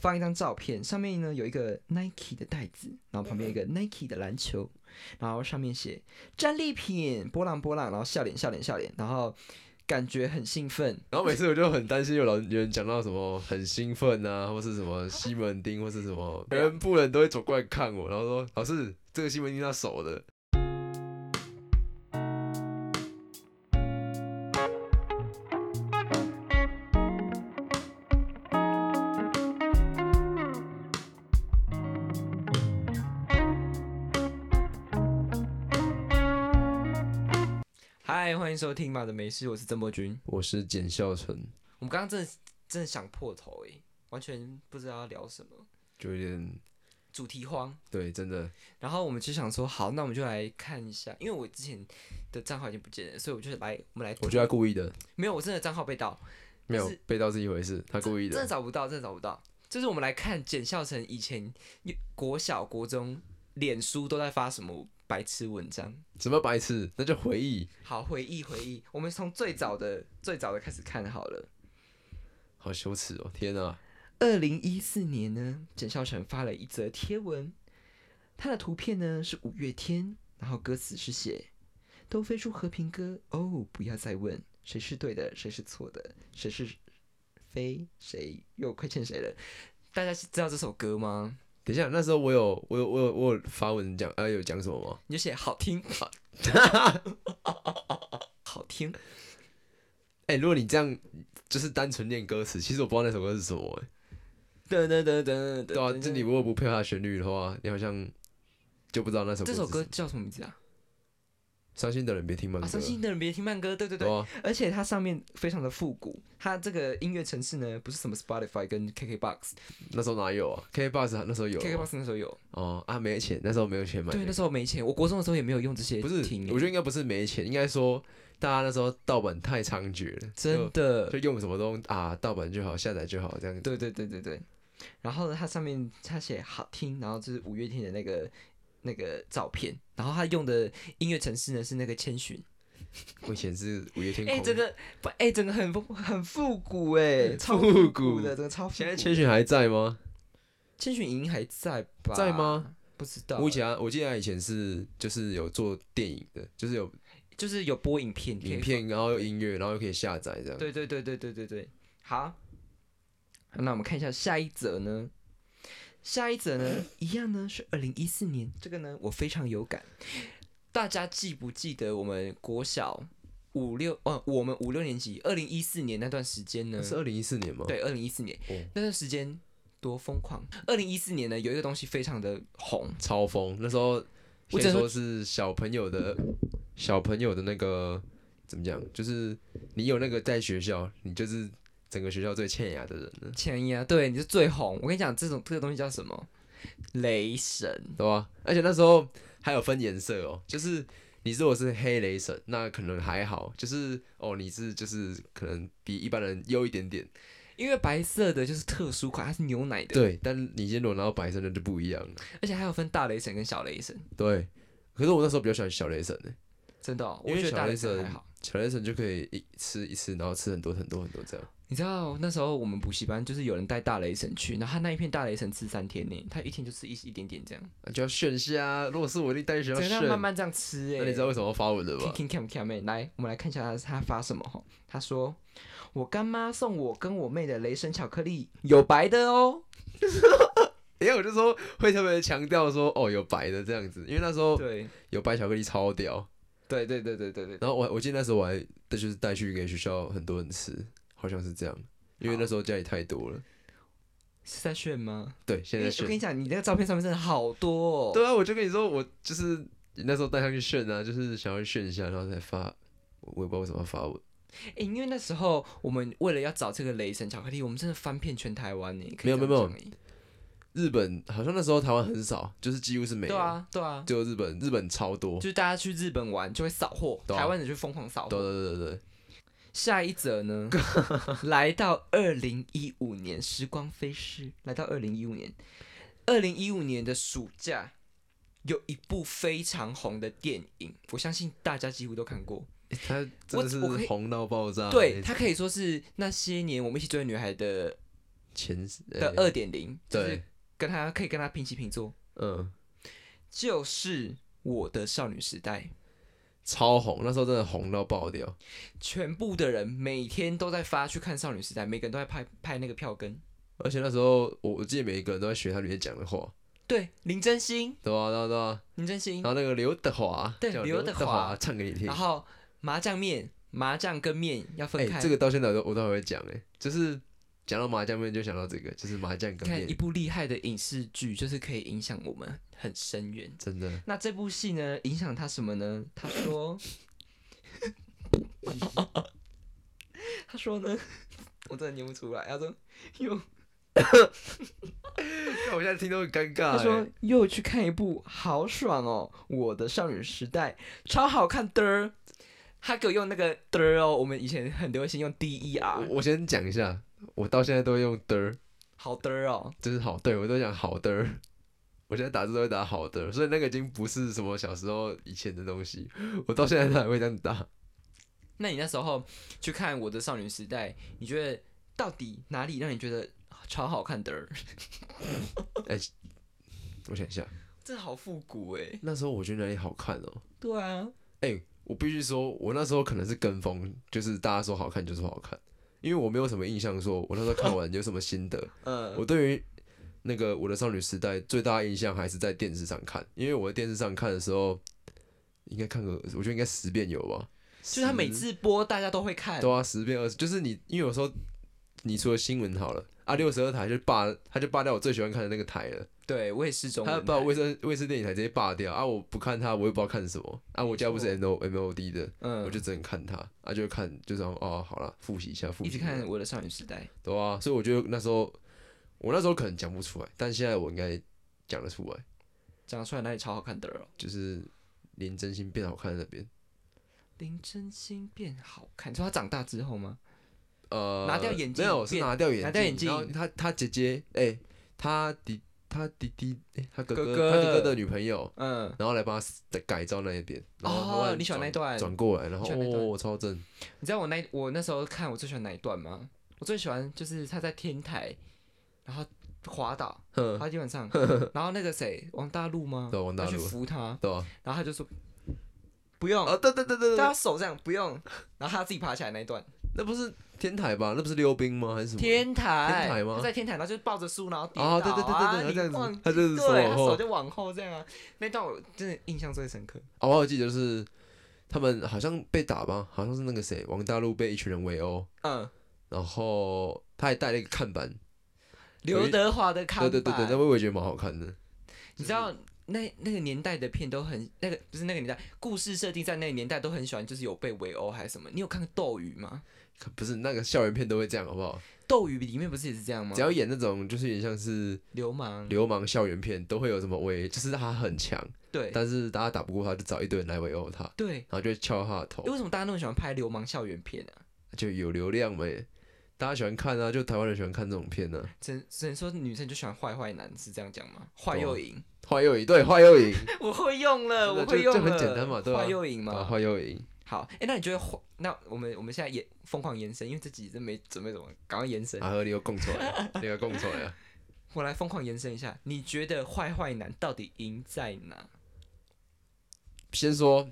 放一张照片，上面呢有一个 Nike 的袋子，然后旁边有一个 Nike 的篮球，然后上面写战利品波浪波浪，然后笑脸笑脸笑脸，然后感觉很兴奋。然后每次我就很担心有老有人讲到什么很兴奋啊，或是什么西门町，或是什么，全部人都会走过来看我，然后说老师这个西门町他手的。收听《马的没事》，我是曾博君。我是简孝成，我们刚刚真的真的想破头诶，完全不知道要聊什么，就有点主题荒。对，真的然后我们就想说，好，那我们就来看一下，因为我之前的账号已经不见了，所以我就来，我们来，我觉得故意的，没有，我真的账号被盗，没有被盗是一回事，他故意的真的的。找不到，真的找不到。就是我们来看简孝成以前国小、国中脸书都在发什么白痴文章。什么白痴？那就回忆，好，回忆回忆，我们从最早的最早的开始看好了。好羞耻哦！天啊，二零一四年呢，简孝成发了一则贴文，他的图片呢是五月天，然后歌词是写“都飞出和平鸽哦，不要再问谁是对的，谁是错的，谁是飞，谁又亏欠谁了。”大家知道这首歌吗？等一下，那时候我有我有我有我有发文讲，呃，有讲什么吗？你就写好听，好听。哎、如果你这样就是单纯念歌词，其实我不知道那首歌是什么、欸，噔噔噔噔噔，对啊，就你如果不配合它旋律的话，你好像就不知道那首歌这首歌叫什么名字啊？伤心的人别听慢歌，啊，伤心的人别听慢歌。对对对而且它上面非常的复古，它这个音乐城市呢，不是什么 Spotify 跟 KKBox，KKBox 那时候哪有啊？KKBox 那时候有啊那时候有，哦啊，没钱，那时候没有钱买那对，那时候没钱，我国中的时候也没有用这些不是听，，我觉得应该不是没钱，应该说大家那时候盗版太猖獗了，真就的就，用什么东啊，盗版就好，下载就好，这样子。对对对对对。然后呢，它上面它写好听，然后就是五月天的那个那个照片，然后他用的音乐城市呢是那个千寻，我以前是五月天哎、狂，这个不，哎、整个很很复古哎，超复复古古的，整个超复古。现在千寻还在吗？千寻营还在吧？在吗？不知道，我以前啊我记得他以前是就是有做电影的，就是有就是有播影片，影片，然后有音乐，然后又可以下载这样。对对对对对对对，好，那我们看一下下一则呢？下一则呢，一样呢是二零一四年，这个呢我非常有感。大家记不记得我们国小五六哦，我们五六年级，二零一四年那段时间呢？是二零一四年吗？，对，二零一四年、哦那段时间多疯狂。二零一四年呢，有一个东西非常的红，超疯。那时候先我只说是小朋友的小朋友的那个怎么讲，就是你有那个在学校，你就是整个学校最欠牙的人了，前一啊，对，你是最红。我跟你讲，这种这个东西叫什么？雷神。对吧？而且那时候还有分颜色哦，就是你如果是黑雷神，那可能还好，就是哦你是就是可能比一般人优一点点，因为白色的就是特殊款，它是牛奶的，对。但你今天如果拿到白色的就不一样了，而且还有分大雷神跟小雷神，对。可是我那时候比较喜欢小雷神呢，真的、哦，因为我觉得大雷小雷神好。小雷神就可以一吃一次，然后吃很多很多很多这样。你知道那时候我们补习班就是有人带大雷神去，然后他那一片大雷神吃三天呢，他一天就吃一一点点这样，就要炫一下，如果是我一定带去学校炫。整个慢慢这样吃哎。那你知道为什么要发文的吧？King King Cam Cam 来，我们来看一下他他发什么哈。他说：“我干妈送我跟我妹的雷神巧克力有白的哦。因为我就说会特别强调说哦有白的这样子，因为那时”候对有白巧克力超屌。对对对对对对，然后我我记得那时候我还就是带去给学校很多人吃，好像是这样，因为那时候家里太多了。是在炫吗？对，现在炫。我跟你讲，你那个照片上面真的好多哦。对啊，我就跟你说，我就是那时候带上去炫啊，就是想要炫一下，然后再发。我也不知道为什么要发文，欸，因为那时候我们为了要找这个雷神巧克力，我们真的翻遍全台湾呢。没有没有没有日本好像那时候台湾很少，就是几乎是没有。对，啊对啊，就日本，日本超多就。是大家去日本玩就会扫货，啊台湾人就疯狂扫对货。对对对，下一则呢，来到二零一五年，时光飞逝，来到二零一五年，二零一五年的暑假。有一部非常红的电影，我相信大家几乎都看过。它真的是红到爆炸。对，它可以说是那些年我们一起追的女孩的前的呃二点零，就是对跟他可以跟他平起平坐，嗯就是我的少女时代。超红，那时候真的红到爆掉。全部的人每天都在发去看少女时代，每个人都在拍拍那个票根。而且那时候我我记得每一个人都在学他里面讲的话，对，林真心，对啊对啊对啊。林真心然，后那个刘德华，对刘德华唱给你听然。后麻酱面，麻酱跟面要分哎、开。这个到现在我都我都还会讲哎、就是讲到麻酱面就想到这个，就是麻酱跟看一，部厉害的影视剧，就是可以影响我们很深远。真的那这部戏呢，影响他什么呢？他说，他说呢，我真的念不出来。他说又 看我现在听都很尴尬、他说欸。又去看一部，好爽哦！我的少女时代超好看的儿。他给我用那个的儿哦，我们以前很流行用 D E R 我先讲一下，我到现在都会用的儿，好的儿哦。就是好，对我都讲好的儿。我现在打字都会打好的，所以那个已经不是什么小时候以前的东西，我到现在都还会这样打。那你那时候去看我的少女时代，你觉得到底哪里让你觉得超好看的儿？我想一下，真的好复古哎。那时候我觉得哪里好看哦、对啊，哎、我必须说，我那时候可能是跟风，就是大家说好看就是好看，因为我没有什么印象，说我那时候看完有什么心得。嗯，我对于那个我的少女时代最大的印象还是在电视上看，因为我在电视上看的时候，应该看个，我觉得应该十遍有吧。就是他每次播大家都会看。对啊，十遍二十，就是你，因为有时候你除了新闻好了啊，六十二台就霸，他就霸掉我最喜欢看的那个台了，对，我也是中他。把卫视卫视电影台直接霸掉啊，我不看他，我也不知道看什么啊，我家不是 M O M O D 的，嗯，我就只能看他啊，就看就这样哦，好了，复习一下，复习一下看我的少女时代。对啊，所以我觉得那时候我那时候可能讲不出来，但现在我应该讲得出来，讲出来哪里超好看的儿哦？就是林真心变好看那边，林真心变好看，你说他长大之后吗？呃，拿掉眼镜没有是拿掉眼镜，拿掉眼镜然后他他姐姐，哎、他弟他弟弟，哎、他哥哥他哥哥的女朋友，嗯，然后来帮他改造那一边，哦你喜欢那一段。转过来，然后哦超正，你知道我那我那时候看我最喜欢哪一段吗？我最喜欢就是他在天台，然后滑倒，哼，滑到地板上，然后那个谁王大陆吗？对王大陆。去，扶他，对吧？然后他就说不用，啊，对对对对叫他，手这样不用，然后他自己爬起来那一段。那不是天台吧？那不是溜冰吗？还是什么？天台，天台吗他在天台，然后就抱着书，然后跌倒啊，对对对对对，这样子，他就是手对，往后他手，就往后这样啊。那段我真的印象最深刻。哦，我还记得就是他们好像被打吧，好像是那个谁，王大陆被一群人围殴，嗯，然后他还带了一个看板，刘德华的看板，对对对对，那我也觉得蛮好看的。你知道那那个年代的片都很那个不是那个年代，故事设定在那个年代都很喜欢，就是有被围殴还是什么。你有看过《斗鱼》吗？可 不是那个校园片都会这样，好不好？《斗鱼》里面不是也是这样吗？只要演那种就是有点像是流氓，流氓校园片，都会有什么围，就是他很强，对但是大家打不过他，就找一堆人来围殴他，对。然后就敲他的头，为什么大家那么喜欢拍流氓校园片啊？就有流量呗。大家喜欢看啊，就台湾人喜欢看这种片呢、啊。只只能说女生就喜欢坏坏男，是这样讲吗？坏又赢，坏又赢，对，坏又赢，我会用了，我会用了，就就很简单嘛对吧坏又赢啊，嘛。坏又赢。好，哎、那你觉得坏？那我们我们现在也疯狂延伸，因为这集真没准备怎么，赶快延伸。啊，和你又供出来，你又供出来了！我来疯狂延伸一下，你觉得坏坏男到底赢在哪？先说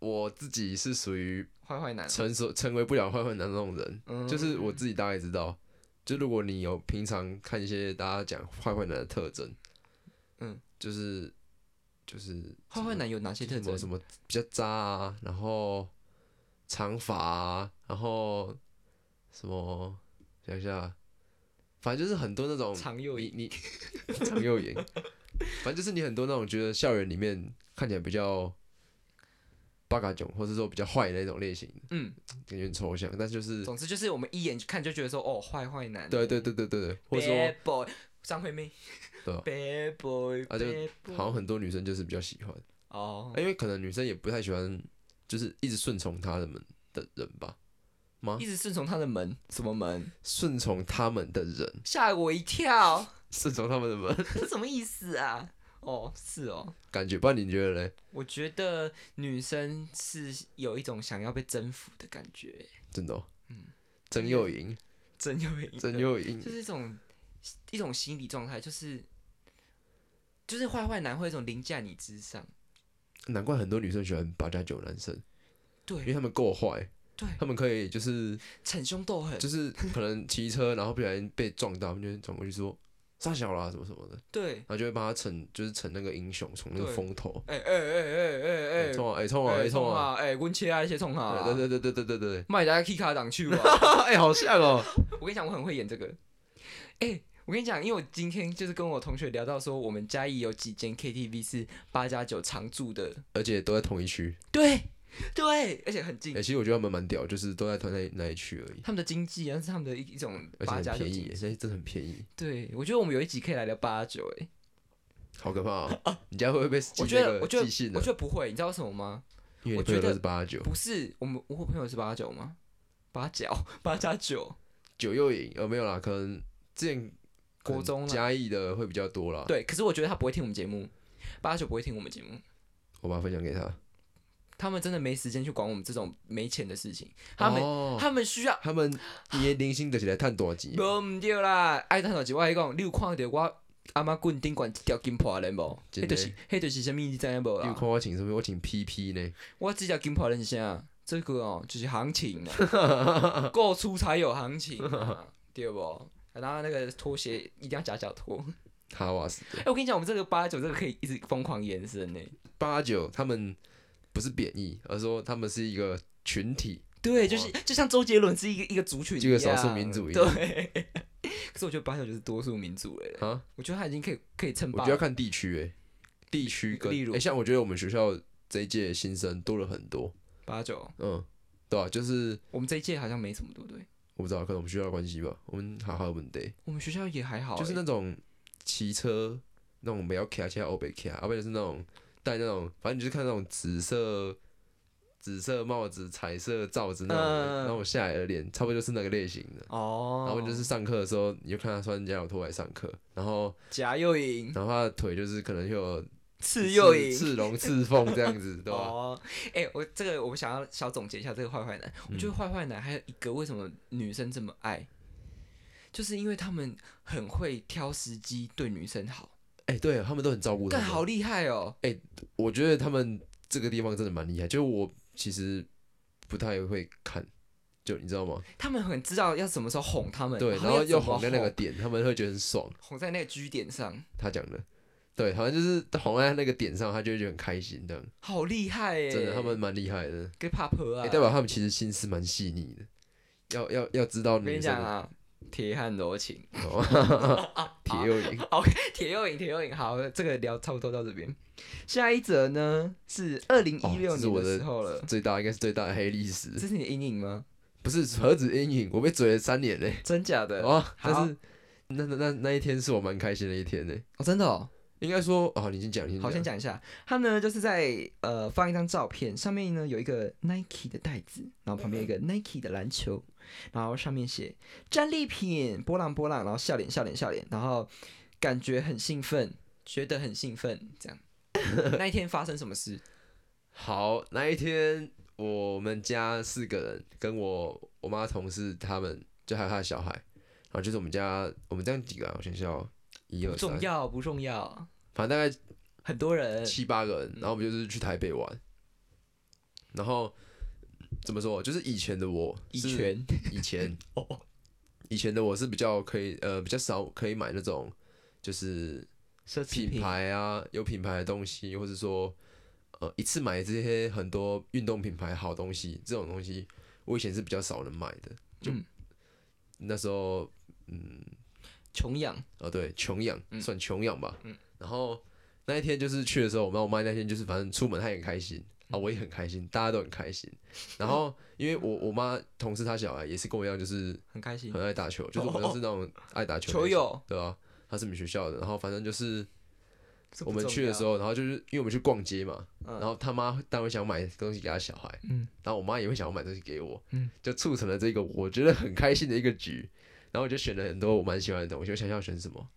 我自己是属于坏坏男，成熟成为不了坏坏男那种人，嗯就是我自己大概知道，就如果你有平常看一些大家讲坏坏男的特征，嗯，就是就是坏坏男有哪些特征？什么比较渣啊，然后长发啊，然后什么想一下，反正就是很多那种长右眼，你你 长右眼，反正就是你很多那种觉得校园里面看起来比较八嘎囧，或者说比较坏的那种类型，嗯，感觉很抽象，但是就是总之就是我们一眼看就觉得说，哦，坏坏男，对对对对对对，或者说张惠妹，对啊，bad boy，啊就好像很多女生就是比较喜欢，哦，因为可能女生也不太喜欢，就是一直顺从他们的人吧，吗？一？直顺从他的门，什么门？顺从他们的人，吓我一跳，顺从他们的门，这什么意思啊？哦，是哦，感觉，不然你觉得嘞？我觉得女生是有一种想要被征服的感觉，真的、哦，嗯。真又赢，真有一真又赢，就是一种一种心理状态，就是就是坏坏男会有一种凌驾你之上，难怪很多女生喜欢八加九男生，对因为他们够坏，对，他们可以就是逞凶斗狠，就。是可能骑车然后不小心被撞到，他们就会转过去说杀小啦什么什么的，对，然后就会帮他逞就是逞那个英雄，从那个风头，哎哎哎哎哎哎，冲啊哎冲啊哎冲啊，啊，哎，温切啊，一些冲啊，对对对对对对对。卖大家 K 卡挡去吧。哎好像哦，我跟你讲，我很会演这个。哎、我跟你讲，因为我今天就是跟我同学聊到说，我们嘉义有几间 KTV 是八加九常住的，而且都在同一区，对对，而且很近哎，。其实我觉得他们蛮屌，就是都在同那那一区而已。他们的经济啊，是他们的一一种而且很八加九便宜耶，经济。那真的很便宜，对，我觉得我们有一集可以来聊八加九。哎，好可怕啊！你家会不会被我觉得我觉得我觉？得不会，你知道为什么吗？因为你朋友都我觉得是八加九，不是，我们我朋友是八加九吗？八角八加九，九又赢，呃没有啦，可能之前可能国中啦嘉义的会比较多啦。对。可是我觉得他不会听我们节目，八九不会听我们节目。我把它分享给他。他们真的没时间去管我们这种没钱的事情，他们、哦他们需要他们年零星的起来探多钱，无毋对啦，爱趁头一我跟你讲，你有看到我阿妈棍顶管一条金破链无？真的迄就是迄就是啥物你知影无你有？看我请什么？我请 PP 呢？我这条金破链是啥？这个哦，就是行情啊，够出才有行情啊，对不？然后那个拖鞋一定要夹脚拖。哈瓦斯哎、我跟你讲，我们这个八九这个可以一直疯狂延伸呢。八九，他们不是贬义，而是说他们是一个群体。对，就是就像周杰伦是一个一个族群一个少数民族一样对。可是我觉得八九就是多数民族了，啊，我觉得他已经可以可以称霸我觉得要看地区诶，地区跟例如诶，像我觉得我们学校这一届新生多了很多，八九。嗯，对啊，就是我们这一届好像没什么，对不对？我不知道，可能我们学校的关系吧，我们好好问题，我们学校也还好欸、就是那种骑车那种不要卡，其他欧北卡，要不然就是那种戴那种，反正你就是看那种紫色。紫色帽子、彩色罩子那种的，嗯然后下来的脸，差不多就是那个类型的。哦，然后就是上课的时候，你就看他穿夹脚拖来上课，然后夹又赢，然后他的腿就是可能就有刺又赢，刺龙刺凤这样子，对吧？哦，哎、我这个我想要小总结一下这个坏坏男。我嗯觉得坏坏男还有一个为什么女生这么爱，就是因为他们很会挑时机对女生好，哎、对他们都很照顾他们。但好厉害哦。哎我觉得他们这个地方真的蛮厉害，就是我其实不太会看，就你知道吗？他们很知道要什么时候哄他们，对，然后要哄在那个点，他们会觉得很爽。哄在那个居点上，他讲的，对，好像就是 红在那个点上，他就会觉得很开心，这样好厉害哎！真的，他们蛮厉害的，跟怕婆啊，哎、代表他们其实心思蛮细腻的，要要要知道我跟你讲啊，铁汉柔情。铁又赢，OK，铁又赢，铁又赢。好，这个聊差不多到这边。下一则呢是二零一六年的时候了，最大应该是最大的黑历史，这是你的阴影吗？不是何止阴影，我被追了三年嘞，真假的？哦，但是那那那那一天是我蛮开心的一天嘞，哦，真的哦。应该说哦，你先讲，好，先讲一下，他呢就是在呃放一张照片，上面呢有一个 Nike 的袋子，然后旁边有一个 Nike 的篮球，然后上面写战利品波浪波浪，然后笑脸笑脸笑脸，然后感觉很兴奋，觉得很兴奋，这样。那一天发生什么事？好，那一天我们家四个人，跟我我妈同事他们，就还有他的小孩，然后就是我们家我们这样几个、啊，我想想哦，一二三，不重要不重要，反正大概很多人七八个人，然后我们就是去台北玩，然后怎么说，就是以前的我以前？以前。哦，以前的我是比较可以呃比较少可以买那种就是奢侈品。牌啊有品牌的东西，或者说呃一次买这些很多运动品牌好东西这种东西，我以前是比较少能买的，就嗯。那时候嗯穷养，哦对穷养嗯。算穷养吧，嗯。然后那一天就是去的时候，我妈我妈那天就是反正出门她也很开心。啊，我也很开心，大家都很开心。然后，因为我我妈同事她小孩也是跟我一样，就是很开心。很。爱打球，就是我们都是那种爱打球球友，对啊，他是我们学校的，然后反正就是我们去的时候，然后就是因为我们去逛街嘛，要，然后他妈当然想买东西给他小孩，嗯。然后我妈也会想要买东西给我，嗯就促成了这个我觉得很开心的一个局。然后我就选了很多我蛮喜欢的东西，我想想要选什么，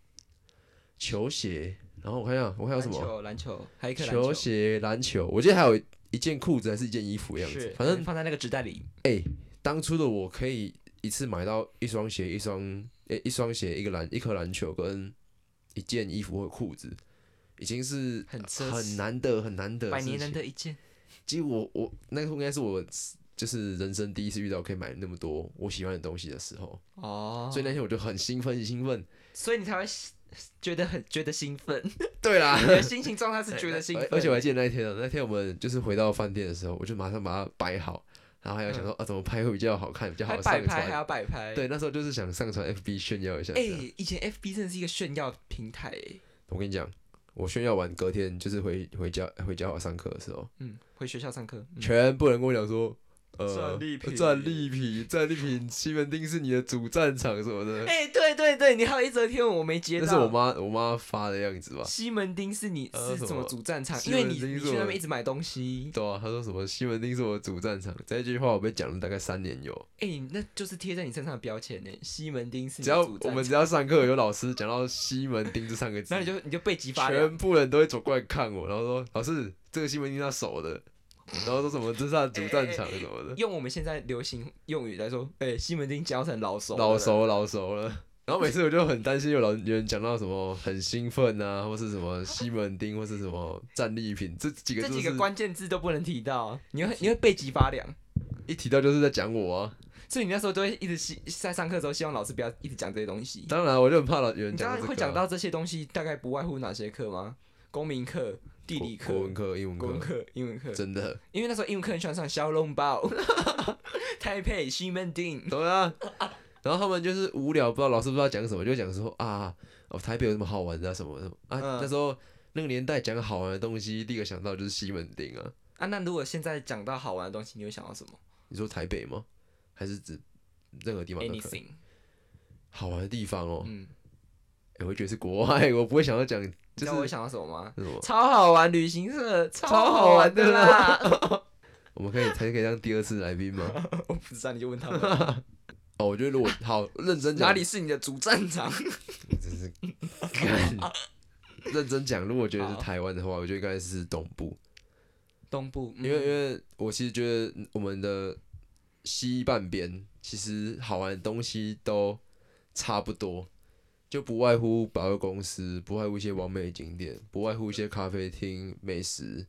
球鞋，然后我看一下，我看还有什么篮球篮球，还有一颗篮球鞋、篮球，我记得还有一件裤子还是一件衣服的样子，，反正放在那个纸袋里，哎、当初的我可以一次买到一双鞋、一双诶、一双鞋、一个篮、一颗篮球跟一件衣服或裤子，已经是很很难得、很难得百年难。得一见。其实我我那个应该是我就是人生第一次遇到可以买那么多我喜欢的东西的时候，哦，所以那天我就很兴奋，很兴奋。所以你才会觉得很觉得兴奋，对啦，你的心情状态是觉得兴奋，而 而且我还记得那一天啊，那天我们就是回到饭店的时候，我就马上把它摆好，然后还要想说、啊怎么拍会比较好看，比较好摆上拍还要。摆拍。对，那时候就是想上传 FB 炫耀一下。哎、以前 FB 真的是一个炫耀平台哎。我跟你讲，我炫耀完隔天就是回回家回家好上课的时候，嗯，回学校上课，嗯全部人跟我讲说，呃，战利品战利品，战利品，西门町是你的主战场什么的。哎、对对对，你还有一则贴文我没接到，那是我妈我妈发的样子吧？西门町是你是什么主战场？西因为你你去那边一直买东西，对啊，他说什么西门町是我的主战场，这一句话我被讲了大概三年有。哎、那就是贴在你身上的标签呢。西门町是你只要我们只要上课有老师讲到西门町这三个字 那，你就你就被激发。全部人都会走过来看我，然后说老师这个西门町他守的，然后说什么这是他的主战场什么的，用我们现在流行用语来说，哎、西门町教成老熟，老熟老熟了。然后每次我就很担心有老有人讲到什么很兴奋啊，或是什么西门町，或是什么战利品，这几个几个关键字都不能提到，你会你会背脊发凉。一提到就是在讲我啊。所以你那时候都会一直希在上课的时候，希望老师不要一直讲这些东西。当然，我就很怕老有人讲到这个啊会讲到这些东西，大概不外乎哪些课吗？公民课、地理课、国文课、英文课，国文课、英文课。真的因为那时候英文课很喜欢上小笼包、台北、西门町。对啊。然后他们就是无聊，不知道老师不知道讲什么，就讲说啊，哦台北有什么好玩的啊什么的啊。嗯那时候那个年代讲好玩的东西，第一个想到就是西门町啊。啊，那如果现在讲到好玩的东西，你会想到什么你说台北吗？还是指任何地方都可以？？Anything。好玩的地方哦，嗯，欸我会觉得是国外，我不会想要讲，你就是知道我会想到什么吗？什么？超好玩旅行社，超超好玩的的啦！我们可以才可以当第二次来宾吗？我不知道，你就问他们哦，我觉得如果好认真讲，哪里是你的主战场？真是干认真讲，如果觉得是台湾的话，我觉得应该是东部，东部，因为因为我其实觉得我们的西半边其实好玩的东西都差不多，就不外乎百货公司，不外乎一些完美景点，不外乎一些咖啡厅、美食，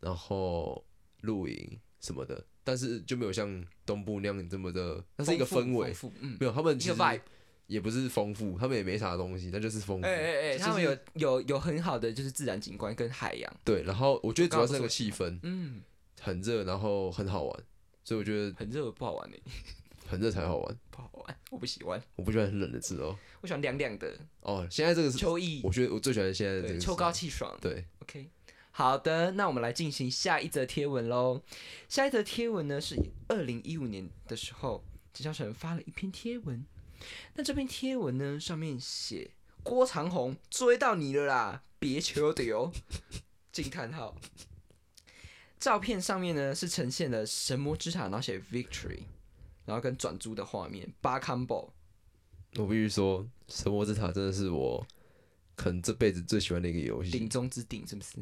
然后露营什么的，但是就没有像东部那样这么的，那是一个氛围没有他们其实。也不是丰富，他们也没啥东西，那就是丰富。哎哎哎，就是他们有有有很好的就是自然景观跟海洋，对，然后我觉得主要是那个气氛嗯，很热，然后很好玩，所以我觉得很热不好玩呢，很热才好玩。不好玩，我不喜欢，我不喜欢很冷的字哦。我喜欢凉凉的哦，现在这个是，秋意，我觉得我最喜欢现在的这个，秋高气爽。对，OK，好的，那我们来进行下一则贴文喽。下一则贴文呢是二零一五年的时候，陈小成发了一篇贴文。那这篇贴文呢上面写郭长虹追到你了啦，别求丢！惊叹号。照片上面呢是呈现了神魔之塔，然后写 victory，然后跟转租的画面，八 combo。我必须说，《神魔之塔》真的是我可能这辈子最喜欢的一个游顶戏，中之顶，是不是？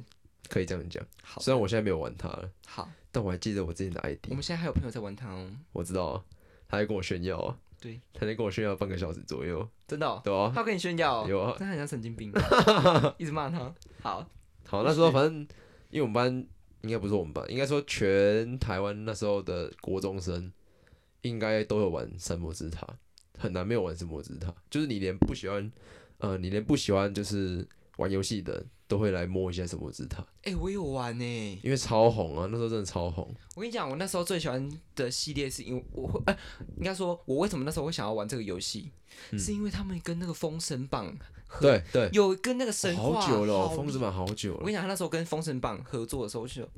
可以这样讲。好，虽然我现在没有玩它了，好，但我还记得我自己的 ID，我们现在还有朋友在玩它哦。我知道啊，他还跟我炫耀啊，对，他在跟我炫耀半个小时左右，真的、哦，对啊他，跟你炫耀、哦，有啊但他很像神经病，一直骂他。好，好，那时候 反正因为我们班应该不是我们班，应该说全台湾那时候的国中生应该都有玩神魔之塔，很难没有玩神魔之塔。就是你连不喜欢，呃，你连不喜欢就是玩游戏的，都会来摸一下神魔之塔，哎、我有玩呢。因为超红啊，那时候真的超红。我跟你讲，我那时候最喜欢的系列是因为我会，哎、应该说，我为什么那时候会想要玩这个游戏，嗯是因为他们跟那个《封神榜》合，对对，有跟那个神话、好久了哦，好疯子版好久了。我跟你讲，他那时候跟《封神榜》合作的时候，我就觉得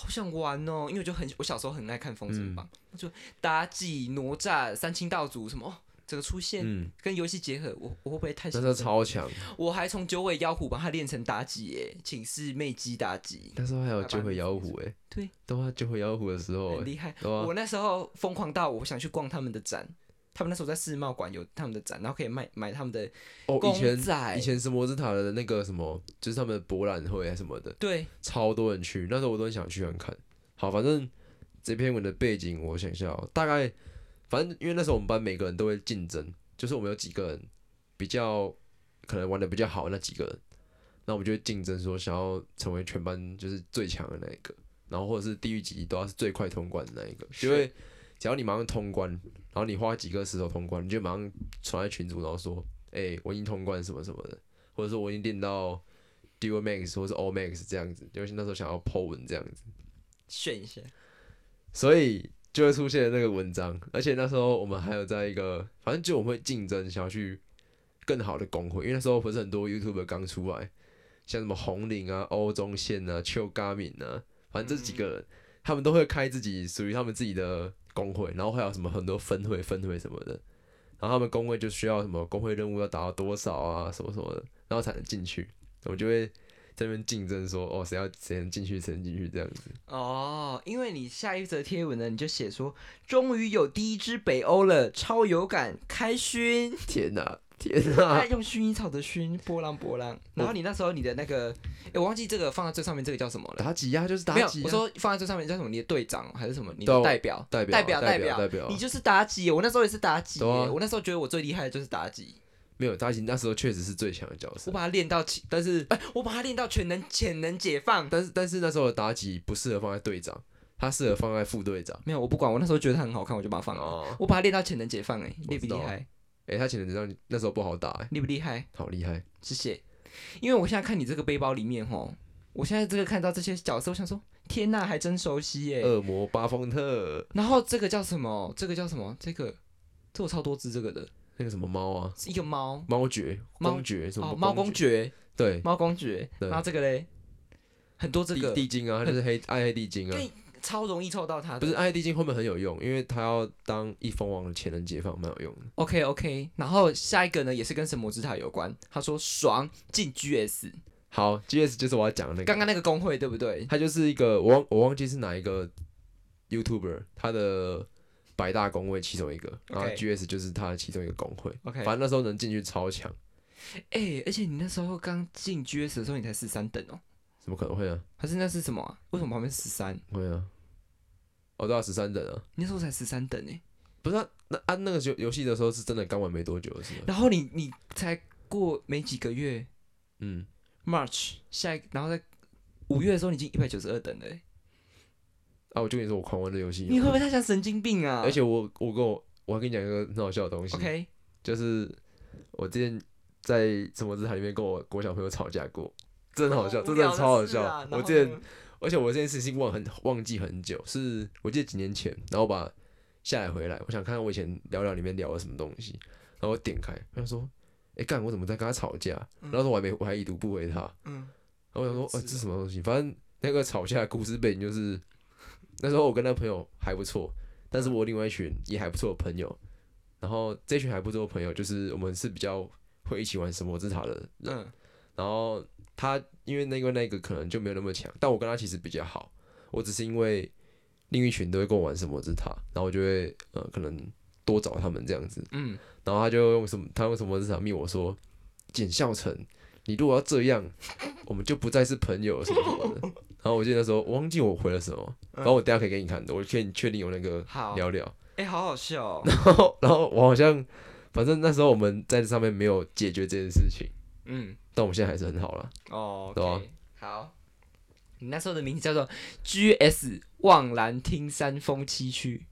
好想玩哦，因为我就很，我小时候很爱看《封神榜》嗯。就妲己、哪吒、三清道祖什么，哦，这个出现、嗯，跟游戏结合，我我会不会太那时候？超强，我还从九尾妖狐把它练成妲己耶，请示妹姬妲己，那时候还有九尾妖狐哎，对，都要九尾妖狐的时候哎，很厉害。我那时候疯狂到我想去逛他们的展，他们那时候在世贸馆有他们的展，然后可以卖买他们的哦，公以前以前是摩斯塔的那个什么，就是他们的博览会啊什么的，对，超多人去，那时候我都很想去看看。好，反正这篇文的背景我想一下、哦，大概反正因为那时候我们班每个人都会竞争，就是我们有几个人比较可能玩的比较好的那几个人，那我们就会竞争说想要成为全班就是最强的那一个，然后或者是地狱级都要是最快通关的那一个，因为只要你马上通关，然后你花几个石头通关，你就马上传在群组，然后说，哎、我已经通关什么什么的，或者说我已经练到 Dual Max 或是 All Max 这样子，尤其那时候想要 Po 文这样子。炫一下。所以就会出现那个文章，而且那时候我们还有在一个，反正就我们会竞争，想要去更好的工会，因为那时候不是很多 YouTuber 刚出来，像什么红岭啊、欧中线啊、秋嘎敏啊，反正这几个人，他们都会开自己属于他们自己的工会，然后还有什么很多分会、分会什么的，然后他们工会就需要什么工会任务要达到多少啊，什么什么的，然后才能进去，我们就会在那边竞争说，哦，谁要谁能进去，谁能进去这样子。哦，因为你下一则贴文呢，你就写说，终于有第一支北欧了，超有感，开心。天哪、天哪、啊，用薰衣草的薰，波浪波浪。然后你那时候你的那个，哎、我忘记这个放在最上面，这个叫什么了？妲己呀，就是妲己、，啊。我说放在最上面叫什么？你的队长还是什么？你的代表？代表代表代表代表你就是妲己耶。我那时候也是妲己啊我那时候觉得我最厉害的就是妲己，没有妲己那时候确实是最强的角色，我把它练到起，但是哎、我把它练到全能潜能解放。但是但是那时候的妲己不适合放在队长，她适合放在副队长。没有，我不管，我那时候觉得它很好看，我就把它放了。哦，我把它练到潜能解放，哎，我知道厉不厉害？哎、他潜能让你那时候不好打、哎，厉不厉害？好厉害。谢谢。因为我现在看你这个背包里面，吼，我现在这个看到这些角色，我想说，天呐，还真熟悉耶。恶魔巴丰特然后这个叫什么？这个叫什么？这个这我超多只这个的，那个什么猫啊，是一个猫猫爵、猫公爵什么哦，猫公爵？爵，对，猫公爵。然后这个嘞，很多这地个地精啊，他就是黑暗黑地精啊对。超容易抽到他的。不是暗黑地精后面很有用，因为他要当一蜂王的潜能解放，蛮有用的。OK OK，然后下一个呢也是跟神魔之塔有关。他说爽进 GS，好，GS 就是我要讲的那个，刚刚那个工会对不对？他就是一个我忘我忘记是哪一个 YouTuber，他的百大工会其中一个，然后 GS 就是他的其中一个工会。OK 反正那时候能进去超强，哎、而且你那时候刚进 GS 的时候，你才十三等哦，怎么可能会啊？还是那是什么啊？为什么旁边十三？会啊，哦，对啊，十三等啊，你那时候才十三等哎，不是啊，那按、那个游游戏的时候是真的刚玩没多久是吗？然后你你才过没几个月嗯，，March 下一，然后在五月的时候你已经一百九十二等了欸，啊，我就跟你说我狂玩这游戏，你会不会太像神经病啊？而且我我跟我我还跟你讲一个很好笑的东西 OK，就是我之前在什么日台里面跟我国小朋友吵架过，真的好笑，哦真的超好笑。啊我之前，而且我这件事情忘很忘记很久，是我记得几年前，然后把下来回来，我想看看我以前聊聊里面聊了什么东西，然后我点开，他说：“哎、干，我怎么在跟他吵架？”然后说我还没我还已读不回他，嗯，然后我想说，呃，是这是什么东西？反正那个吵架的故事背景就是，那时候我跟那朋友还不错，但是我另外一群也还不错的朋友，然后这群还不错的朋友就是我们是比较会一起玩神魔之塔的人，嗯然后他因为那个那个可能就没有那么强，但我跟他其实比较好，我只是因为另一群都会跟我玩什么之塔，然后我就会呃可能多找他们这样子，嗯，然后他就用什么，他用什么之塔密我说，简孝成，你如果要这样，我们就不再是朋友什么什么的。然后我记得那时候我忘记我回了什么，然后我等下可以给你看的，我可以确定有那个，聊聊。哎、好好笑、哦，然后然后我好像，反正那时候我们在这上面没有解决这件事情，嗯，但我们现在还是很好了。哦对好，你那时候的名字叫做 GS 望兰听山风七区，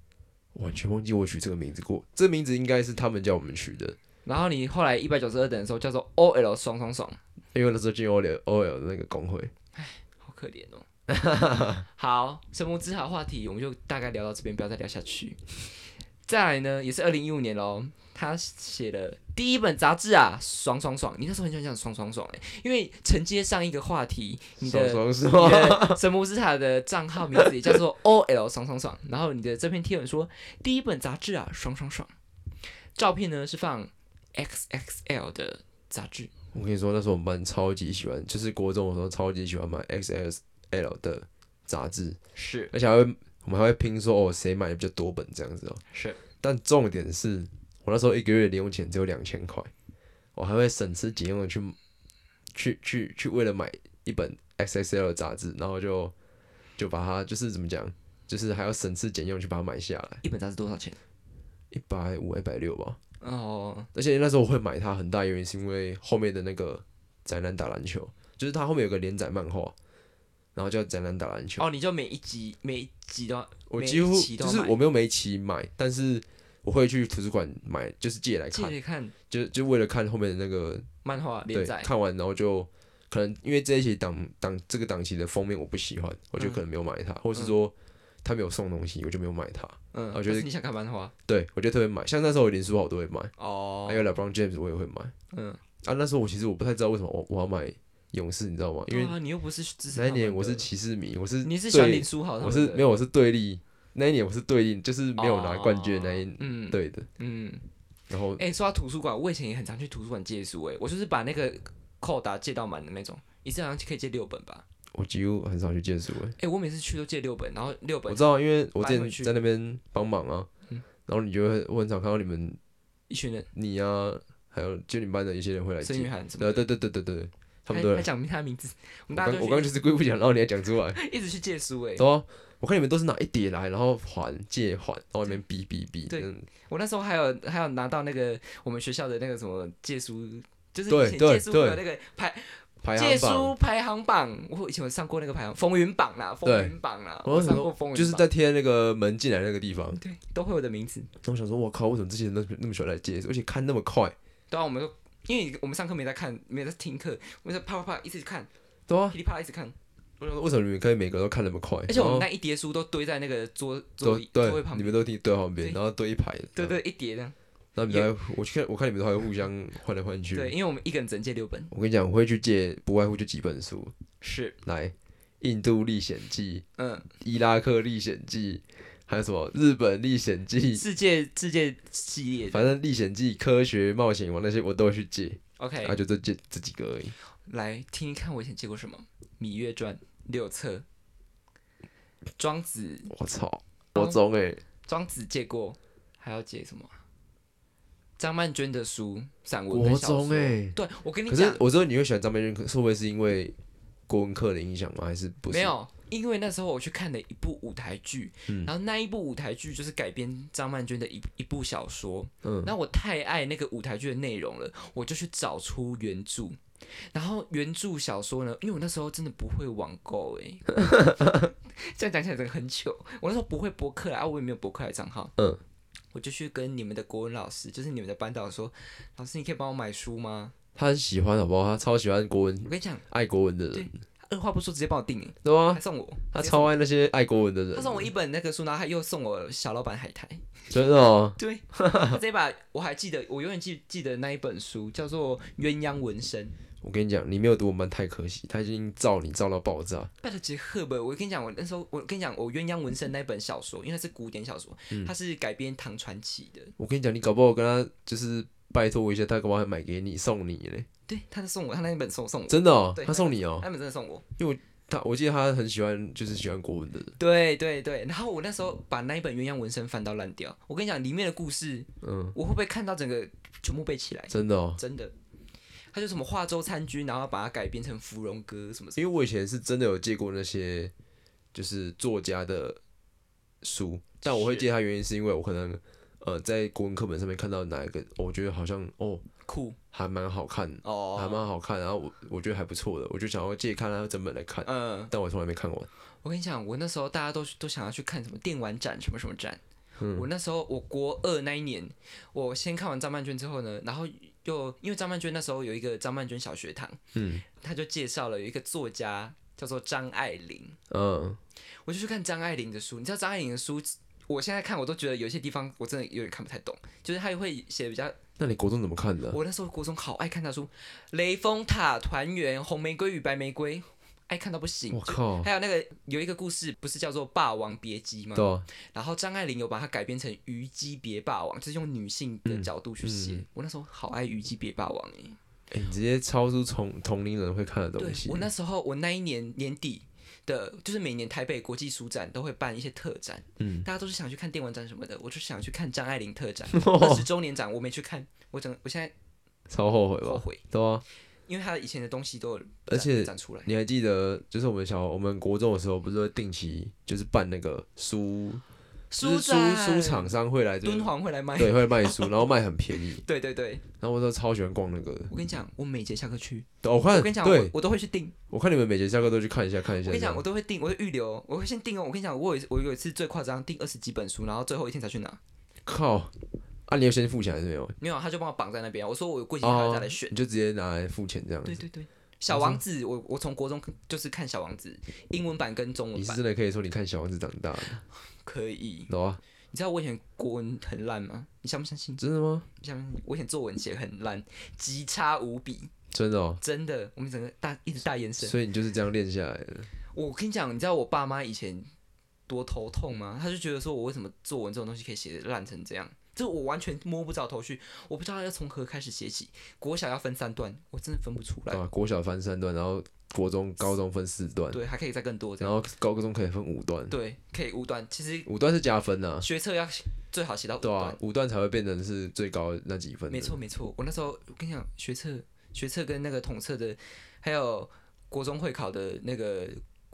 完全忘记我取这个名字过，这名字应该是他们叫我们取的，然后你后来一百九十二等的时候叫做 OL 爽爽爽，因为那时候进 O L O L 的那个工会。好可怜哦。好，神魔之塔话题我们就大概聊到这边，不要再聊下去。再来呢，也是二零一五年喽，他写的第一本杂志啊，爽爽爽！你那时候很喜欢讲爽爽爽哎，因为承接上一个话题，你的爽爽是你吗？的神魔之塔的账号名字也叫做 OL 爽爽爽，然后你的这篇贴文说第一本杂志啊，爽爽爽，照片呢是放 XXL 的杂志，我跟你说，那时候我们班超级喜欢，就是国中的时候超级喜欢买 XXL 的杂志，是而且还会我们还会拼说哦谁买的比较多本这样子哦。是，但重点是我那时候一个月零用钱只有两千块，我还会省吃俭用的去去去去为了买一本 XXL 的杂志，然后就就把它就是怎么讲，就是还要省吃俭用去把它买下来。一本杂志多少钱？一百五、一百六吧。哦，而且那时候我会买它，很大原因是因为后面的那个宅男打篮球，就是它后面有个连载漫画，然后叫宅男打篮球。哦，你就每一集每一集都要，我几乎就是我没有每一期买，但是我会去图书馆买，就是借来看，记得看。就就为了看后面的那个漫画对连载，看完，然后就可能因为这一期档档这个档期的封面我不喜欢，我就嗯。可能没有买它，或是说他没有送东西，我就没有买它。嗯，我觉得你想看漫画？对我就特别买，像那时候我连书豪都会买，哦。还，有 LeBron James 我也会买。嗯，啊，那时候我其实我不太知道为什么我我要买勇士，你知道吗？因为啊，你又不是支持那一年我是骑士迷，我是你是喜欢对林书豪我是没有我是对立，那一年我是对应，就是没有拿冠军的那一哦嗯，队的。嗯，然后哎、说到图书馆，我以前也很常去图书馆借书，哎，我就是把那个扣打借到满的那种，一次好像可以借六本吧。我几乎很少去借书诶，哎、我每次去都借六本，然后六本我知道，因为我之前在那边帮忙啊嗯，然后你就会我很常看到你们一群人，你啊，还有就你们班的一些人会来借，对对对对对对，他们都来。还还讲明他名字，我刚我刚就是故意不讲，然后你还讲出来，一直去借书，哎，对啊，我看你们都是拿一叠来，然后还借还，然后那边逼逼逼，对嗯。我那时候还有还有拿到那个我们学校的那个什么借书，就是以前借书会有那个排排借。书排行榜，我以前有上过那个排行风云榜啦，风云榜啦，我上过风云，就是在贴那个门进来那个地方，对。都会有我的名字。那我想说，我靠，为什么这些人都那么喜欢来借？而且看那么快，对啊，我们都因为我们上课没在看，没在听课，我们在啪啪啪一直看，对啊，噼里啪啦一直看，我想说为什么你们可以每个都看那么快？而且我们那一叠书都堆在那个桌桌桌旁边，你们都堆堆旁边，然后堆一排的，对对一叠的，然后你们，我去看，我看你们都还会互相换来换去。对，，因为我们一个人只能借六本，我跟你讲，我会去借，不外乎就几本书，是，来，《印度历险记》嗯，《伊拉克历险记》，还有什么《日本历险记》，世界世界系列。反正《历险记》《科学冒险王》那些我都会去借，，OK，啊，就这借这几个而已。来听一看我以前借过什么，《芈月传》六册，庄子，我操，国中哎，庄子借过，还要借什么？张曼娟的书，散文小说。中哎，对，我跟你可是讲，我知道你会喜欢张曼娟，可是会不会是因为国文课的影响吗？还是不是？没，有，因为那时候我去看了一部舞台剧，嗯然后那一部舞台剧就是改编张曼娟的一一部小说，嗯，那我太爱那个舞台剧的内容了，我就去找出原著。然后原著小说呢，因为我那时候真的不会网购哎，这样讲起来真的很糗。我那时候不会博客啊，我也没有博客的账号，嗯，我就去跟你们的国文老师，就是你们的班导说，老师你可以帮我买书吗？他很喜欢，好不好？他超喜欢国文我，跟你讲，爱国文的对人，二话不说直接帮我订哎，对啊还，送我，他超爱那些爱国文的人他，送我一本那个书，然后他又送我小老板海苔。真的哦。对，他这把我还记得，我永远记记得那一本书叫做《鸳鸯纹身》。我跟你讲，你没有读我们班太可惜，他已经造你造到爆炸。拜托杰赫本，我跟你讲，我那时候我跟你讲，我《鸳鸯纹身》那本小说，因为它是古典小说，嗯它是改编唐传奇的。我跟你讲，你搞不好跟他就是拜托我一下，他搞不好还买给你送你嘞。对，他是送我，他那一本送送我，真的哦，他送你哦。那本真的送我。他我记得他很喜欢，就是喜欢国文的人。对对对，然后我那时候把那一本《鸳鸯纹身》翻到烂掉。我跟你讲，里面的故事，嗯，我会不会看到整个全部背起来？真的哦。真的。他就什么化州参军，然后把它改编成芙蓉歌什么什么。因为我以前是真的有借过那些就是作家的书，但我会借他原因是因为我可能呃在国文课本上面看到哪一个，我觉得好像哦酷还蛮好看，哦，还蛮好看，然后我我觉得还不错的，我就想要借看他整本来看，嗯，但我从来没看过。我跟你讲，我那时候大家都都想要去看什么电玩展，什么什么展。嗯我那时候我国二那一年，我先看完张曼娟之后呢，然后又因为张曼娟那时候有一个张曼娟小学堂，嗯他就介绍了有一个作家叫做张爱玲，嗯，我就去看张爱玲的书。你知道张爱玲的书，我现在看我都觉得有些地方我真的有点看不太懂，就是他会写比较，那你国中怎么看的？我那时候国中好爱看他书，《雷峰塔团圆》《红玫瑰与白玫瑰》，爱看到不行我。靠，还有那个有一个故事，不是叫做《霸王别姬》吗？对啊，然后张爱玲有把它改编成《虞姬别霸王》，就是用女性的角度去写。嗯嗯我那时候好爱《虞姬别霸王》哎，哎，你直接超出同同龄人会看的对东西。我那时候我那一年年底的，就是每年台北国际书展都会办一些特展，嗯，大家都是想去看电玩展什么的，我就想去看张爱玲特展 二十周年展，我没去看，我整我现在超后悔吧？后悔，对啊，因为他以前的东西都有而且展出来。你还记得，就是我们小我们国中的时候，不是会定期就是办那个书书书书厂商会来敦，煌会来卖。对，会卖书，然后卖很便宜，对对对，然后我都超喜欢逛那个。我跟你讲，我每节下课去，我看我跟你讲，我对，我都会去订。我看你们每节下课都去看一下看一下。我跟你讲，我都会订，我会预留，我会先订哦。我跟你讲，我有我有一次最夸张，订二十几本书，然后最后一天才去拿。靠，啊，你要先付钱还是没有？没有，他就帮我绑在那边。我说我过几天还哦再来选。你就直接拿来付钱这样子。对对对，小王子，我我从国中就是看小王子，英文版跟中文版你是真的可以说你看小王子长大的，可以。懂啊？你知道我以前国文很烂吗？你相不相信？真的吗？你相不相信？我以前作文写得很烂，极差无比，真的哦。真的。我们整个大一直大延伸。所以你就是这样练下来的。我跟你讲，你知道我爸妈以前多头痛吗？他就觉得说我为什么作文这种东西可以写的烂成这样，这我完全摸不着头绪，我不知道要从何开始写起。国小要分三段，我真的分不出来。啊，国小分三段，然后国中、高中分四段，对，还可以再更多这样。然后高中可以分五段，对，可以五段。其实五段是加分啊，学测要最好写到五对啊段。，五段才会变成是最高那几分。没错，没错，我那时候我跟你讲，学测、学测跟那个统测的，还有国中会考的那个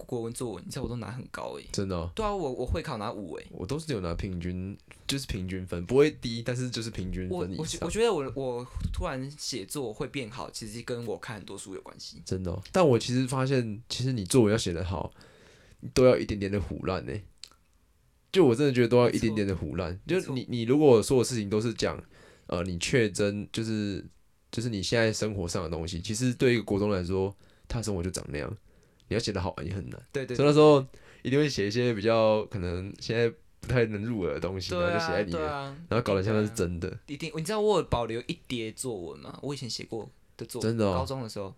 国文作文，你知道我都拿很高诶、真的哦、对啊，我我会考拿五诶、我都是有拿平均，就是平均分，不会低，但是就是平均分以上。我觉我觉得我我突然写作会变好，其实跟我看很多书有关系。真的哦、但我其实发现，其实你作文要写得好，都要一点点的胡乱呢。就我真的觉得都要一点点的胡乱。就你你如果所有事情都是讲，呃，你确真就是就是你现在生活上的东西，其实对一个国中来说，他的生活就长那样，你要写的好玩也很难。对对所以那时候一定会写一些比较可能现在不太能入耳的东西，然后就写在里面，啊，然后搞得像那是真的。一定。你知道我有保留一叠作文吗？我以前写过的作文，真的哦高中的时候，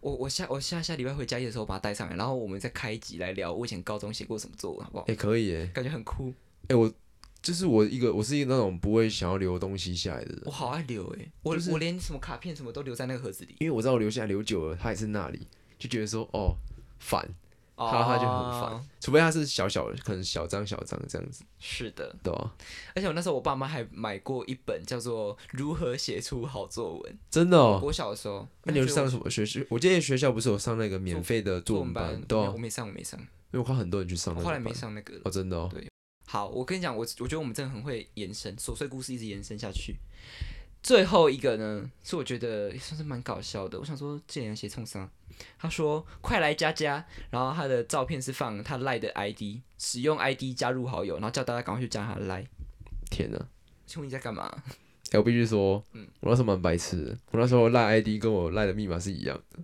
我我下我下下礼拜回家的时候把它带上来，然后我们再开一集来聊我以前高中写过什么作文，好不好？哎、可以耶，感觉很酷，哎、我就是我一个，我是一个那种不会想要留东西下来的人我，好爱留诶、我、就是我连什么卡片什么都留在那个盒子里。因为我知道我留下来留久了，它也是那里，就觉得说哦烦，他他就很烦哦。除非他是小小的，可能小张小张这样子，是的，对吧？而且我那时候我爸妈还买过一本叫做《如何写出好作文》。真的哦。我小的时候，那你有上什什么学校？我记得学校不是有上那个免费的作文班，对啊我，没上，我没上，因为我看很多人去上那个。我后来没上那个了。哦，真的哦。对好，我跟你讲，我我觉得我们真的很会延伸琐碎故事，一直延伸下去。最后一个呢，是我觉得也算是蛮搞笑的。我想说，这人写冲啥？他说：“快来加加。”然后他的照片是放他赖的 ID，使用 ID 加入好友，然后叫大家赶快去加他的赖。天哪！请问你在干嘛？哎，我必须说，嗯我那时候蛮白痴的。我那时候赖 ID 跟我赖的密码是一样的，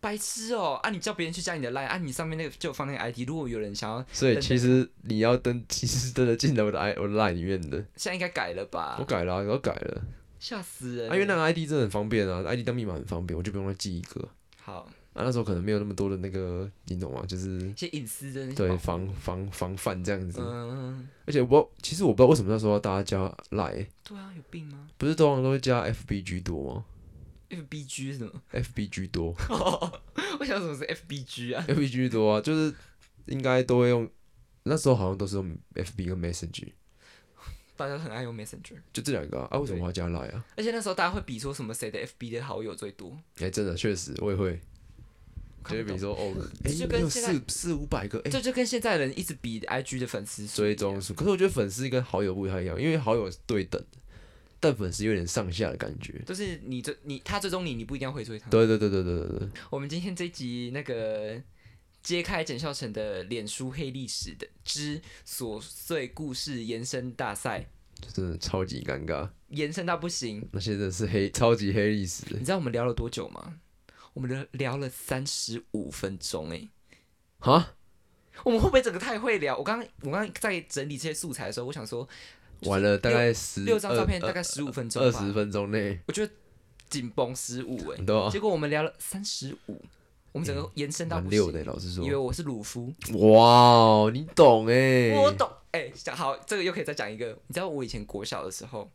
白痴哦！啊，你叫别人去加你的赖，啊，你上面那个就放那个 ID。如果有人想要，所以其实你要登，其实真的进了我的 i 我的 line 里面的，现在应该改了吧我？改了、啊，我改了。吓死人！啊，因为那个 ID 真的很方便啊，ID 当密码很方便，我就不用再记一个。好啊，那时候可能没有那么多的那个，你懂吗？就是一些隐私的那些对防防防范这样子。嗯，而且我其实我不知道为什么那时候要大家加 line，对啊，有病吗不是通常都会加 FB 居多吗？FBG 是什么？？FB 居多 我想什么是 FBG 啊？，FB 居多啊，就是应该都会用。那时候好像都是用 FB 跟 Message，大家都很爱用 Messenger，就这两个啊。啊，为什么我要加 line 啊？而且那时候大家会比说什么谁的 FB 的好友最多，哎、真的确实我也会，就会比如说哦，哎、这就跟现在四四五百个，哎、这就跟现在人一直比 IG 的粉丝数一样追踪数。可是我觉得粉丝跟好友不太一样，因为好友是对等的，但粉丝有点上下的感觉。就是你追你他追踪你，你不一定要回追他。对对对对对对对，我们今天这一集那个揭开简孝成的脸书黑历史的之琐碎故事延伸大赛，真的超级尴尬。延伸到不行。那些真的是黑超级黑历史。你知道我们聊了多久吗？我们聊聊了三十五分钟哎、哈，我们会不会整个太会聊？我刚刚我刚刚在整理这些素材的时候，我想说完了大概十六张照片大概十五分钟，二十分钟内，我觉得紧绷十五哎？结果我们聊了三十五，我们整个延伸到不蛮溜的，行，老实说以。为我是鲁夫，哇，你懂哎，我懂哎，讲好这个又可以再讲一个，你知道我以前国小的时候，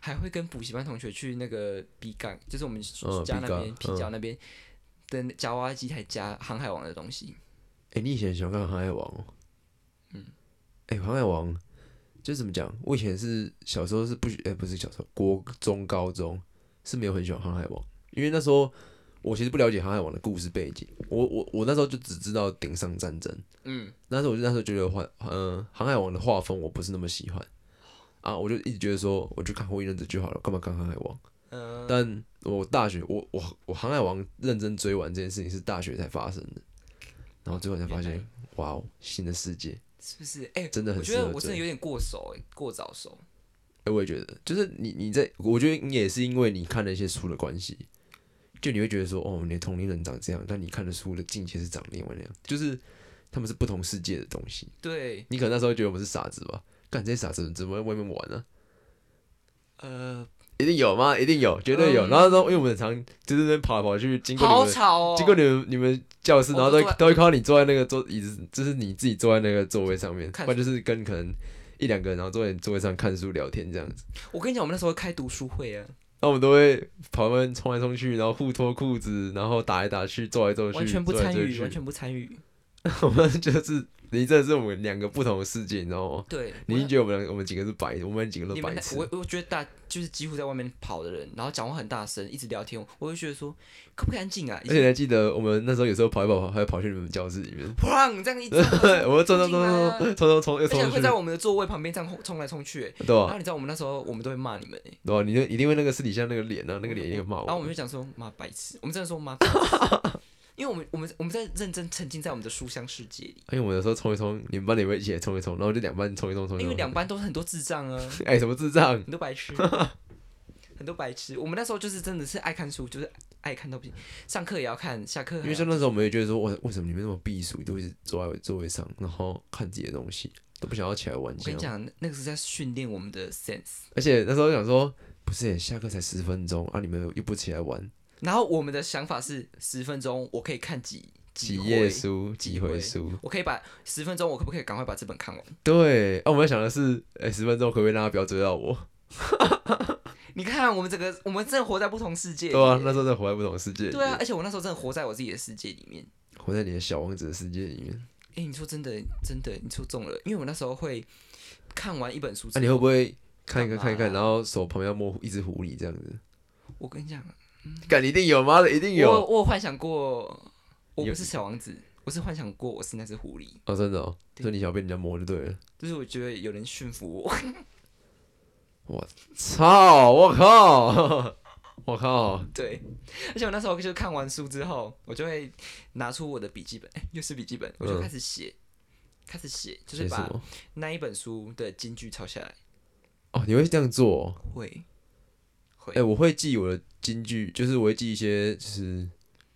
还会跟补习班同学去那个 B 港，就是我们嗯家那边皮角那边的夹娃娃机还夹航海王的东西，哎，你以前喜欢看《航海王》哦？嗯，哎，《航海王》就是怎么讲？我以前是小时候是不喜，哎，不是小时候，国中、高中是没有很喜欢《航海王》，因为那时候我其实不了解航海王的故事背景，我我我那时候就只知道顶上战争，嗯，那时候我就那时候觉得画，嗯、航海王的画风我不是那么喜欢，啊，我就一直觉得说，我去看火影忍者就好了，干嘛看航海王？嗯，但我大学，我我我航海王认真追完这件事情是大学才发生的，然后最后才发现，哇哦，新的世界，是不是？哎、真的很我觉得我真的有点过熟、哎，过早熟。哎，我也觉得，就是你你在，我觉得你也是因为你看了一些书的关系，就你会觉得说，哦，你的同龄人长这样，但你看的书的境界是长另外那样，就是他们是不同世界的东西。对，你可能那时候觉得我们是傻子吧？干这些傻子怎么在外面玩呢、呃，一定有吗？一定有，绝对有。嗯然后说，因为我们很常就是那边跑来跑去，经过你好们，吵哦。经过你们你们教室，然后都我都会看到你坐在那个桌椅子，就是你自己坐在那个座位上面，看不然就是跟可能一两个人，然后坐在你座位上看书聊天这样子。我跟你讲，我们那时候开读书会啊，然后我们都会跑那边冲来冲去，然后互脱裤子，然后打来打去，揍来揍去，完全不参与，完全不参与。我们就是你这是我们两个不同的世界，你知道吗？对，你觉得我们两个我们几个是白，我们几个都白痴。我我觉得大就是几乎在外面跑的人，然后讲话很大声，一直聊天，我就觉得说可不可以安静啊？而且你还记得我们那时候有时候跑一跑，还会跑去你们教室里面，砰这样一直，我们冲冲冲冲冲冲冲又而且会在我们的座位旁边这样冲来冲去，哎对吧？然后你知道我们那时候我们都会骂你们，哎对吧？你就一定会那个私底下那个脸啊，那个脸一定会骂然后我我。们就讲说妈白痴，我们真的说妈白痴，因为我们我们我们在认真沉浸在我们的书香世界里，因为我们有时候冲一冲，你们班里会一起来冲一冲，然后就两班冲一冲冲一冲。因为两班都是很多智障啊，哎什么智障？很多白痴，很多白痴。我们那时候就是真的是爱看书，就是爱看到不行，上课也要看，下课因为像那时候我们也觉得说，为为什么你们那么避暑，都一直坐在座位上，然后看自己的东西，都不想要起来玩。我跟你，讲，那个是在训练我们的 sense。而且那时候想说，不是耶下课才十分钟啊，你们又不起来玩，然后我们的想法是，十分钟我可以看几几回页书，几几回回书。我可以把十分钟，我可不可以赶快把这本看完？对，啊，我们想的是，哎、十分钟可不可以让他不要追到我？你看，我们整个我们真的活在不同世界里。对啊，那时候真的活在不同的世界对啊，而且我那时候真的活在我自己的世界里面。活在你的小王子的世界里面。哎、你说真的，真的，你说中了，因为我那时候会看完一本书之那、后，你会不会看一看看一看，然后手旁边要摸一只狐狸这样子？我跟你讲，干，一定有，吗的，一定有。我我幻想过，我不是小王子，我是幻想过我是那只狐狸，哦，真的哦，对所以你想被人家摸就对了。就是我觉得有人驯服我。我操！我靠！我靠！对，而且我那时候就看完书之后，我就会拿出我的笔记本，哎、又是笔记本，我就嗯开始写，开始写，就是把？那一本书的金句抄下来。哦，你会这样做、哦？会，会，哎、我会记我的京剧，就是我会记一些，就是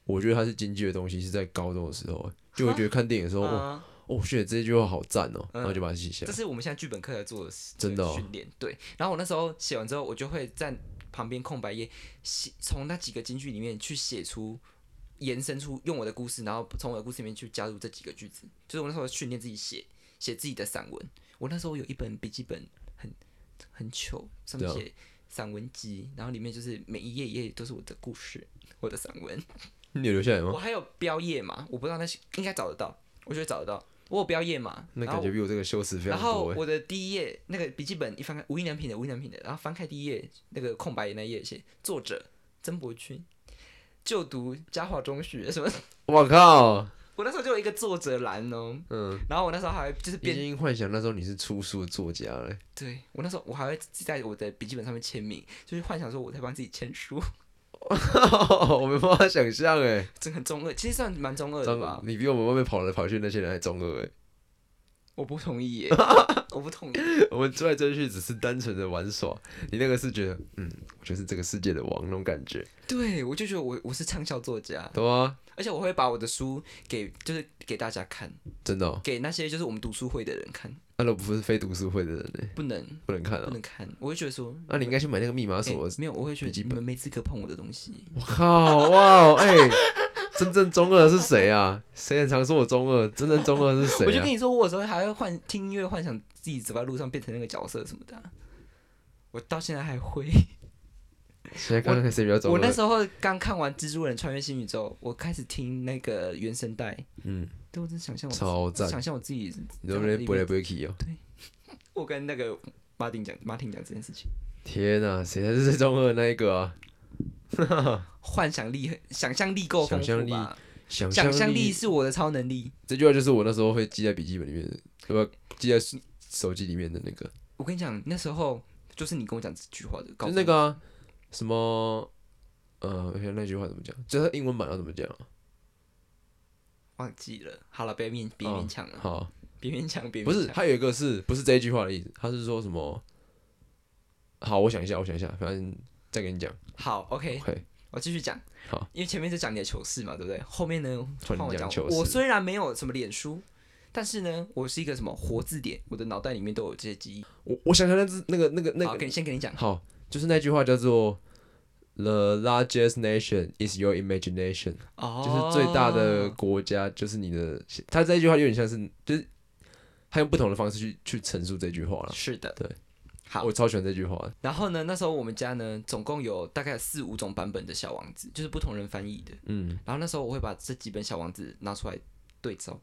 我觉得它是京剧的东西，是在高中的时候，就会觉得看电影的时候，哦，我觉得这句话好赞哦，嗯然后就把它记下来。这是我们现在剧本课在做的事真的哦训练。对，然后我那时候写完之后，我就会在旁边空白页写，从那几个京剧里面去写出。延伸出用我的故事，然后从我的故事里面去加入这几个句子，就是我那时候训练自己写写自己的散文。我那时候有一本笔记本很很糗，上面写散文集，然后里面就是每一页一页都是我的故事，我的散文。你有留下来吗？我还有标页码，我不知道那些应该找得到，我觉得找得到。我有标页码，那感觉比我这个羞耻非然常多哎。后我的第一页那个笔记本一翻开，无印良品的无印良品的，然后翻开第一页那个空白的那页写作者曾伯君，就读嘉华中学什么，我靠！我那时候就有一个作者栏哦，嗯，然后我那时候还就是已边经幻想那时候你是出书的作家了。对我那时候我还会自己在我的笔记本上面签名，就是幻想说我在帮自己签书，我没办法想象哎，真的很中二，其实算蛮中二的吧，？你比我们外面跑来跑去那些人还中二哎。我不同意耶，我不同意。我们追来追去只是单纯的玩耍，你那个是觉得，嗯，我就是这个世界的王那种感觉，对，我就觉得我我是畅销作家，懂吗？而且我会把我的书给就是给大家看，真的、哦，给那些就是我们读书会的人看，那都不是非读书会的人呢，不能不能看啊。不能看，我会觉得说，那、你应该去买那个密码哎锁。没有，我会觉得你们没资格碰我的东西。我靠，哇哦，哎、真正中二的是谁啊？谁很常说我中二？真正中二的是谁啊我就跟？你说，我有时候还会幻听音乐，幻想自己走在路上变成那个角色什么的啊、我到现在还会。现在看看谁比较中二？我那时候刚看完《蜘蛛人穿越新宇宙》，我开始听那个原声带，嗯，对我真想象我自超赞想象我自己你都没不来不去哦。对 我跟那个马丁讲，马丁讲这件事情。天哪、谁才是最中二的那一个啊？幻想力很、想象力够丰想象力富吧？想想象力力是我的超能力。这句话就是我那时候会记在笔记本里面的，要不要记在手手机里面的那个，我跟你讲，那时候就是你跟我讲这句话的，就那个啊，什么呃，我想那句话怎么讲？就是英文版要怎么讲啊？忘记了。好了，别勉别哦勉强了，好，别勉强，别不是，强还有一个是不是这一句话的意思？他是说什么？好，我想一下，我想一下，反正再跟你讲。好，OK，OK，我继续讲。好，因为前面是讲你的糗事嘛，对不对？后面呢，换我讲。我虽然没有什么脸书，但是呢，我是一个什么活字典，我的脑袋里面都有这些记忆。我我想想那只那个那个那好，个先给你讲。好，就是那句话叫做 “The largest nation is your imagination”，、哦，就是最大的国家就是你的。他这句话有点像是，就是他用不同的方式去去陈述这句话了。是的，对。好我，超喜欢这句话。然后呢，那时候我们家呢，总共有大概四五种版本的小王子，就是不同人翻译的。嗯，然后那时候我会把这几本小王子拿出来对照，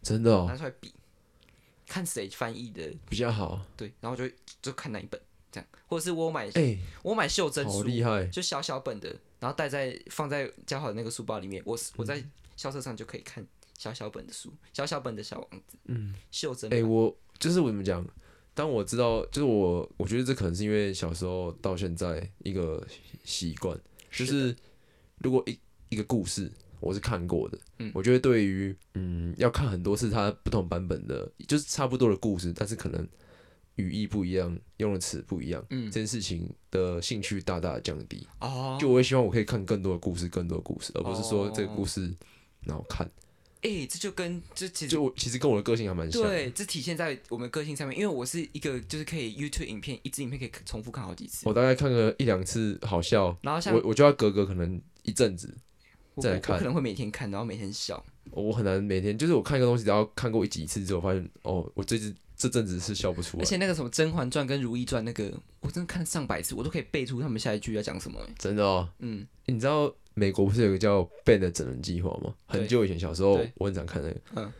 真的哦，拿出来比，看谁翻译的比较好。对，然后就就看哪一本这样，或者是我买、哎、我买袖珍好书，厉害！就小小本的，然后带在放在交好的那个书包里面，我我在校车上就可以看小小本的书，小小本的小王子，嗯，袖珍哎、版。我就是我怎么讲？当我知道，就是我，我觉得这可能是因为小时候到现在一个习惯，就是是如果一一个故事我是看过的，嗯我觉得对于嗯要看很多次它不同版本的，就是差不多的故事，但是可能语义不一样，用的词不一样，嗯这件事情的兴趣大大的降低。哦，就我也希望我可以看更多的故事，更多的故事，而不是说这个哦故事然后看。哎、这就跟这其实就我其实跟我的个性还蛮像的。对，这体现在我们个性上面，因为我是一个就是可以 YouTube 影片一支影片可以重复看好几次，我大概看个一两次好笑，然后像我我就要隔隔可能一阵子，再来看我可能会每天看，然后每天笑。我很难每天就是我看一个东西，只要看过一几次之后，发现哦，我这次这阵子是笑不出来，而且那个什么《甄嬛传》跟《如懿传》那个，我真的看了上百次，我都可以背出他们下一句要讲什么、欸。真的哦。嗯，你知道美国不是有个叫 Ben 的整人计划吗？很久以前小时候我很常看那个，嗯。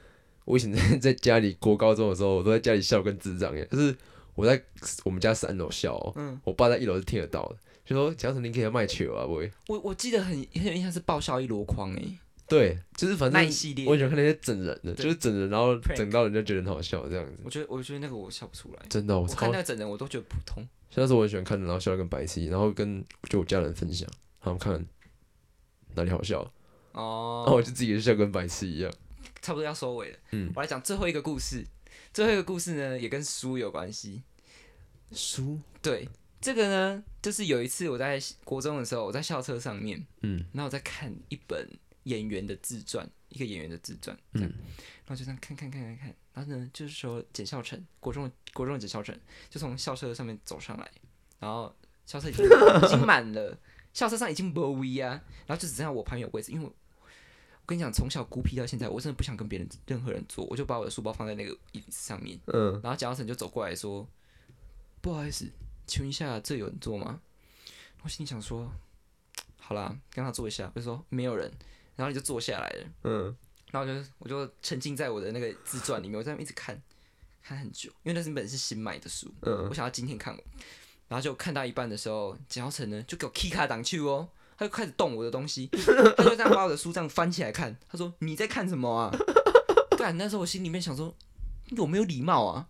我以前在在家里国高中的时候，我都在家里笑跟智障一样，就是我在我们家三楼笑、哦，嗯。我爸在一楼是听得到的，就说蒋成你可以卖球啊，不会？我我记得很很有印象是爆笑一箩筐哎，对，就是反正我很喜欢看那些整人的，就是整人，然后整到人家觉得很好笑这样子。我觉得我觉得那个我笑不出来，真的哦，我看那个整人我都觉得普通。像那时候我很喜欢看的，然后笑得跟白痴然后跟就我家人分享，他们看哪里好笑，然后哦，我就自己就笑跟白痴一样。差不多要收尾了。嗯我来讲最后一个故事，最后一个故事呢也跟书有关系。书，对，这个呢就是有一次我在国中的时候，我在校车上面，嗯然后我在看一本演员的自传，一个演员的自传，嗯然后就这样看看看看看，然后呢，就是说简孝成，国中的国中的简孝成，就从校车上面走上来，然后校车已经 已经满了，校车上已经没位啊，然后就只剩下我旁边有位置，因为我我跟你讲，从小孤僻到现在，我真的不想跟别人任何人坐，我就把我的书包放在那个椅子上面，嗯，然后简孝成就走过来说：“不好意思，请问一下，这有人坐吗？”我心里想说：“好啦，跟他坐一下。”我就说：“没有人。”然后你就坐下来了，嗯，然后我就我就沉浸在我的那个自传里面，我在那边一直看，看很久，因为那是本是新买的书，嗯我想要今天看完。然后就看到一半的时候，蒋浩成呢就给我 key 卡挡去哦，他就开始动我的东西，他就这样把我的书这样翻起来看，他说：“你在看什么啊？” 干，那时候我心里面想说：“你有没有礼貌啊？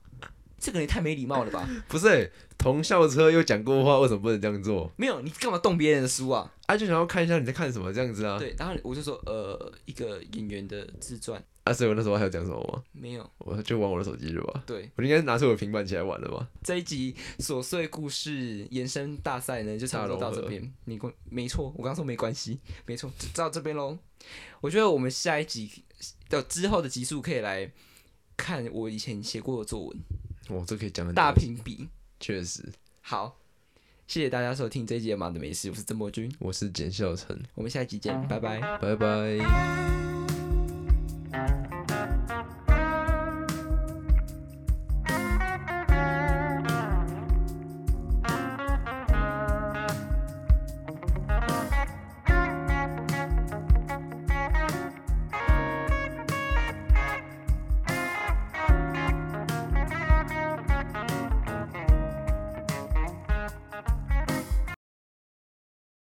这个人也太没礼貌了吧？不是、欸，同校车又讲过话，为什么不能这样做？没有，你干嘛动别人的书啊？啊，就想要看一下你在看什么这样子啊。对，然后我就说，呃，一个演员的自传，啊，所以我那时候还有讲什么吗？没有。我就玩我的手机是吧？对，我应该是拿出我的平板起来玩了吧？这一集琐碎故事延伸大赛呢，就差不多到这边。你关没错，我刚刚说没关系，没错，就到这边喽。我觉得我们下一集的之后的集数可以来看我以前写过的作文，哦，这可以讲很大多评比。确实，好，谢谢大家收听这一集野马的美食我是郑博君。我是简孝成。我们下期见拜拜。拜拜。